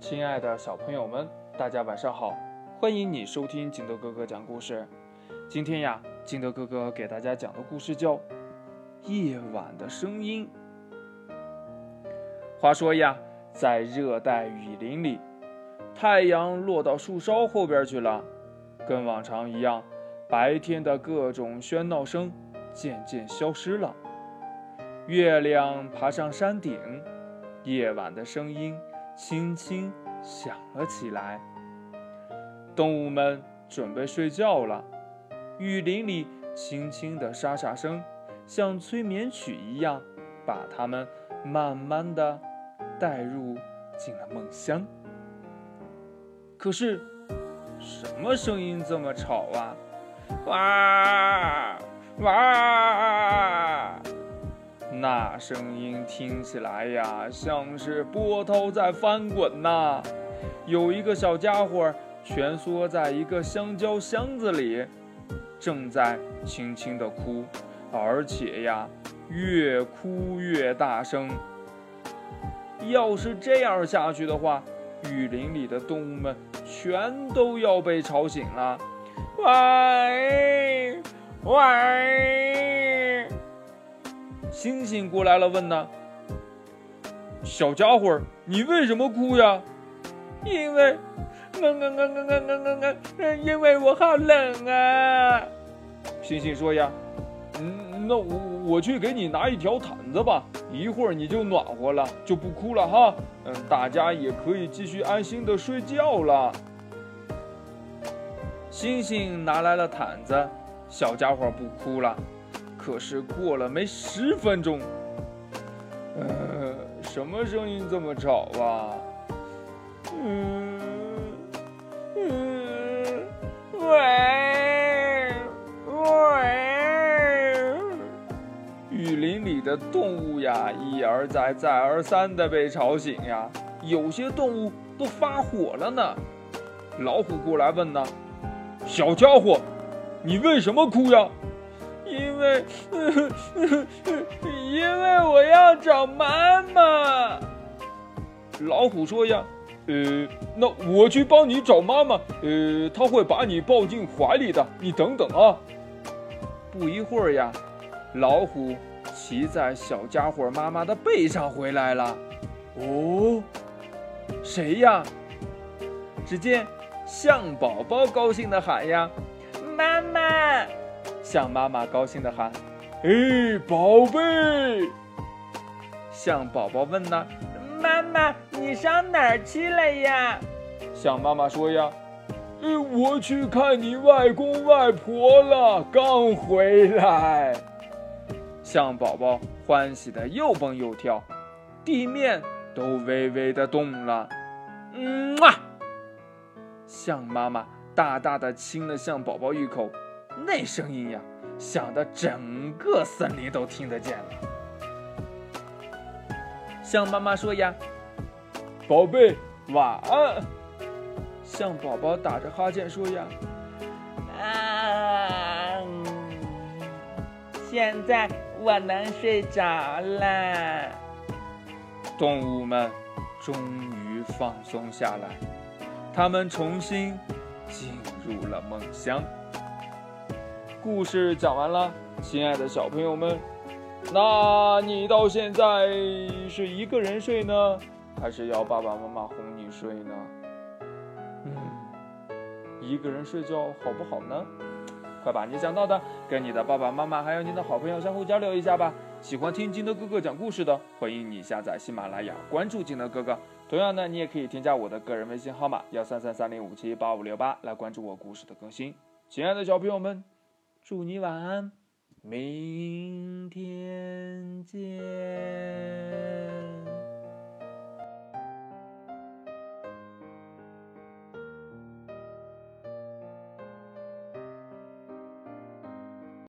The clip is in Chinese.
亲爱的小朋友们，大家晚上好！欢迎你收听金德哥哥讲故事。今天呀，金德哥哥给大家讲的故事叫《夜晚的声音》。话说呀，在热带雨林里，太阳落到树梢后边去了，跟往常一样，白天的各种喧闹声渐渐消失了。月亮爬上山顶，夜晚的声音轻轻响了起来。动物们准备睡觉了，雨林里轻轻的沙沙声，像催眠曲一样，把它们慢慢的带入进了梦乡。可是，什么声音这么吵啊？哇哇！声音听起来呀，像是波涛在翻滚呐。有一个小家伙蜷缩在一个香蕉箱子里，正在轻轻的哭，而且呀，越哭越大声。要是这样下去的话，雨林里的动物们全都要被吵醒了。喂喂！星星过来了，问呢：“小家伙，你为什么哭呀？”“因为，嗯嗯嗯嗯嗯嗯嗯嗯，因为我好冷啊。”星星说呀：“嗯，那我我去给你拿一条毯子吧，一会儿你就暖和了，就不哭了哈。嗯，大家也可以继续安心的睡觉了。”星星拿来了毯子，小家伙不哭了。可是过了没十分钟，呃，什么声音这么吵啊？嗯嗯，喂喂！雨林里的动物呀，一而再，再而三的被吵醒呀，有些动物都发火了呢。老虎过来问呢：“小家伙，你为什么哭呀？”因为，因为我要找妈妈。老虎说呀，呃，那我去帮你找妈妈，呃，他会把你抱进怀里的，你等等啊。不一会儿呀，老虎骑在小家伙妈妈的背上回来了。哦，谁呀？只见象宝宝高兴的喊呀，妈妈。象妈妈高兴地喊：“哎，宝贝！”象宝宝问呢：“妈妈，你上哪儿去了呀？”象妈妈说：“呀，呃，我去看你外公外婆了，刚回来。”象宝宝欢喜的又蹦又跳，地面都微微的动了。嗯啊，象妈妈大大的亲了象宝宝一口。那声音呀，响得整个森林都听得见了。象妈妈说呀：“宝贝，晚安。”象宝宝打着哈欠说呀：“啊，现在我能睡着了。”动物们终于放松下来，它们重新进入了梦乡。故事讲完了，亲爱的小朋友们，那你到现在是一个人睡呢，还是要爸爸妈妈哄你睡呢？嗯，一个人睡觉好不好呢？快把你想到的跟你的爸爸妈妈还有你的好朋友相互交流一下吧。喜欢听金德哥哥讲故事的，欢迎你下载喜马拉雅，关注金德哥哥。同样呢，你也可以添加我的个人微信号码幺三三三零五七八五六八来关注我故事的更新。亲爱的小朋友们。祝你晚安，明天见。